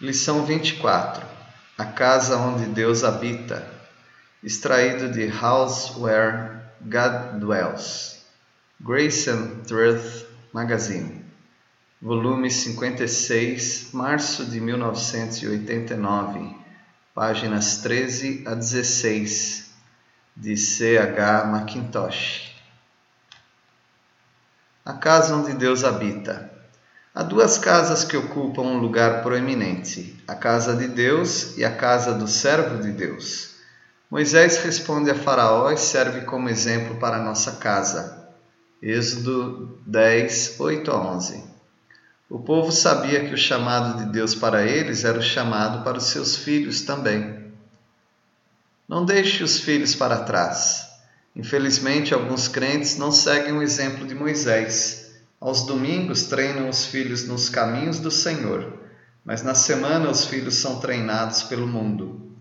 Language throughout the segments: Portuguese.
Lição 24 A casa onde Deus habita. Extraído de House Where God Dwells. Grace and Truth Magazine. Volume 56, março de 1989. Páginas 13 a 16. De C. H. Mackintosh. A casa onde Deus habita. Há duas casas que ocupam um lugar proeminente: a casa de Deus e a casa do servo de Deus. Moisés responde a Faraó e serve como exemplo para a nossa casa. Êxodo 10, 8 a 11. O povo sabia que o chamado de Deus para eles era o chamado para os seus filhos também. Não deixe os filhos para trás. Infelizmente, alguns crentes não seguem o exemplo de Moisés aos domingos treinam os filhos nos caminhos do Senhor, mas na semana os filhos são treinados pelo mundo.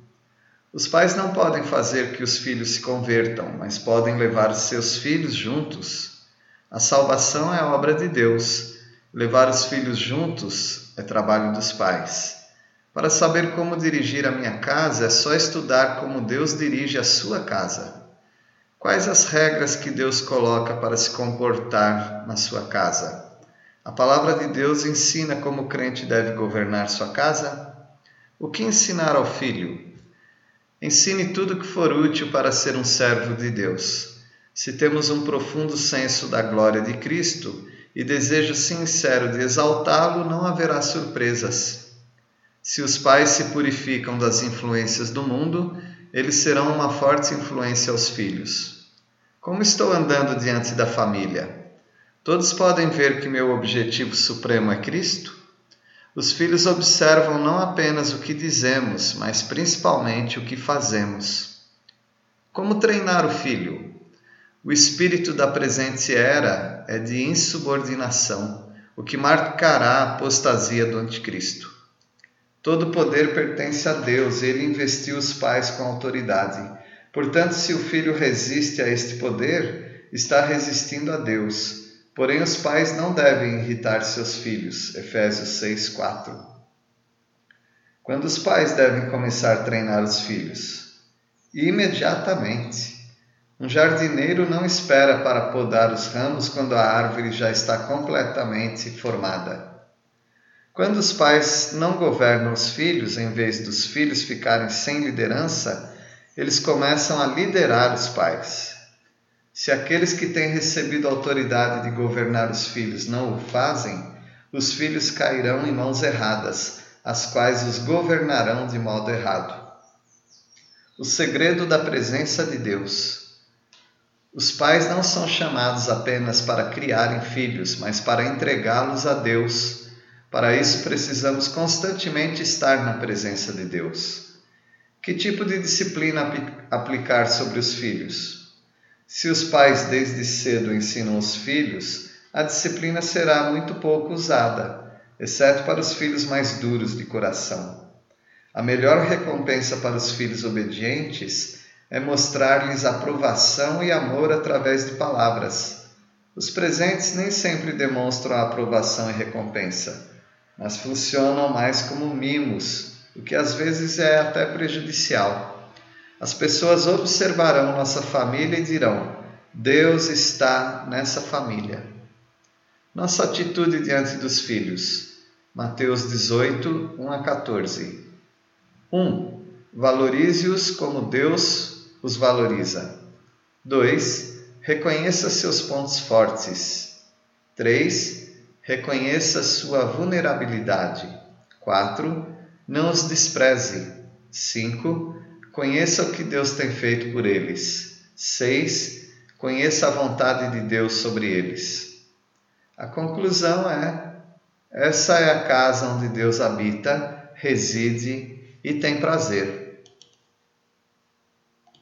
Os pais não podem fazer que os filhos se convertam, mas podem levar seus filhos juntos. A salvação é obra de Deus. Levar os filhos juntos é trabalho dos pais. Para saber como dirigir a minha casa, é só estudar como Deus dirige a sua casa. Quais as regras que Deus coloca para se comportar na sua casa? A palavra de Deus ensina como o crente deve governar sua casa? O que ensinar ao filho? Ensine tudo que for útil para ser um servo de Deus. Se temos um profundo senso da glória de Cristo e desejo sincero de exaltá-lo, não haverá surpresas. Se os pais se purificam das influências do mundo, eles serão uma forte influência aos filhos. Como estou andando diante da família? Todos podem ver que meu objetivo supremo é Cristo? Os filhos observam não apenas o que dizemos, mas principalmente o que fazemos. Como treinar o filho? O espírito da presente era é de insubordinação, o que marcará a apostasia do Anticristo. Todo poder pertence a Deus, ele investiu os pais com autoridade. Portanto, se o filho resiste a este poder, está resistindo a Deus. Porém, os pais não devem irritar seus filhos. Efésios 6, 4. Quando os pais devem começar a treinar os filhos? Imediatamente. Um jardineiro não espera para podar os ramos quando a árvore já está completamente formada. Quando os pais não governam os filhos, em vez dos filhos ficarem sem liderança, eles começam a liderar os pais. Se aqueles que têm recebido a autoridade de governar os filhos não o fazem, os filhos cairão em mãos erradas, as quais os governarão de modo errado. O segredo da presença de Deus. Os pais não são chamados apenas para criarem filhos, mas para entregá-los a Deus para isso, precisamos constantemente estar na presença de Deus. Que tipo de disciplina aplicar sobre os filhos? Se os pais desde cedo ensinam os filhos, a disciplina será muito pouco usada, exceto para os filhos mais duros de coração. A melhor recompensa para os filhos obedientes é mostrar-lhes aprovação e amor através de palavras. Os presentes nem sempre demonstram a aprovação e recompensa mas funcionam mais como mimos, o que às vezes é até prejudicial. As pessoas observarão nossa família e dirão: Deus está nessa família. Nossa atitude diante dos filhos. Mateus 18, 1 a 14. 1. Valorize-os como Deus os valoriza. 2. Reconheça seus pontos fortes. 3 Reconheça sua vulnerabilidade. 4. Não os despreze. 5. Conheça o que Deus tem feito por eles. 6. Conheça a vontade de Deus sobre eles. A conclusão é: essa é a casa onde Deus habita, reside e tem prazer.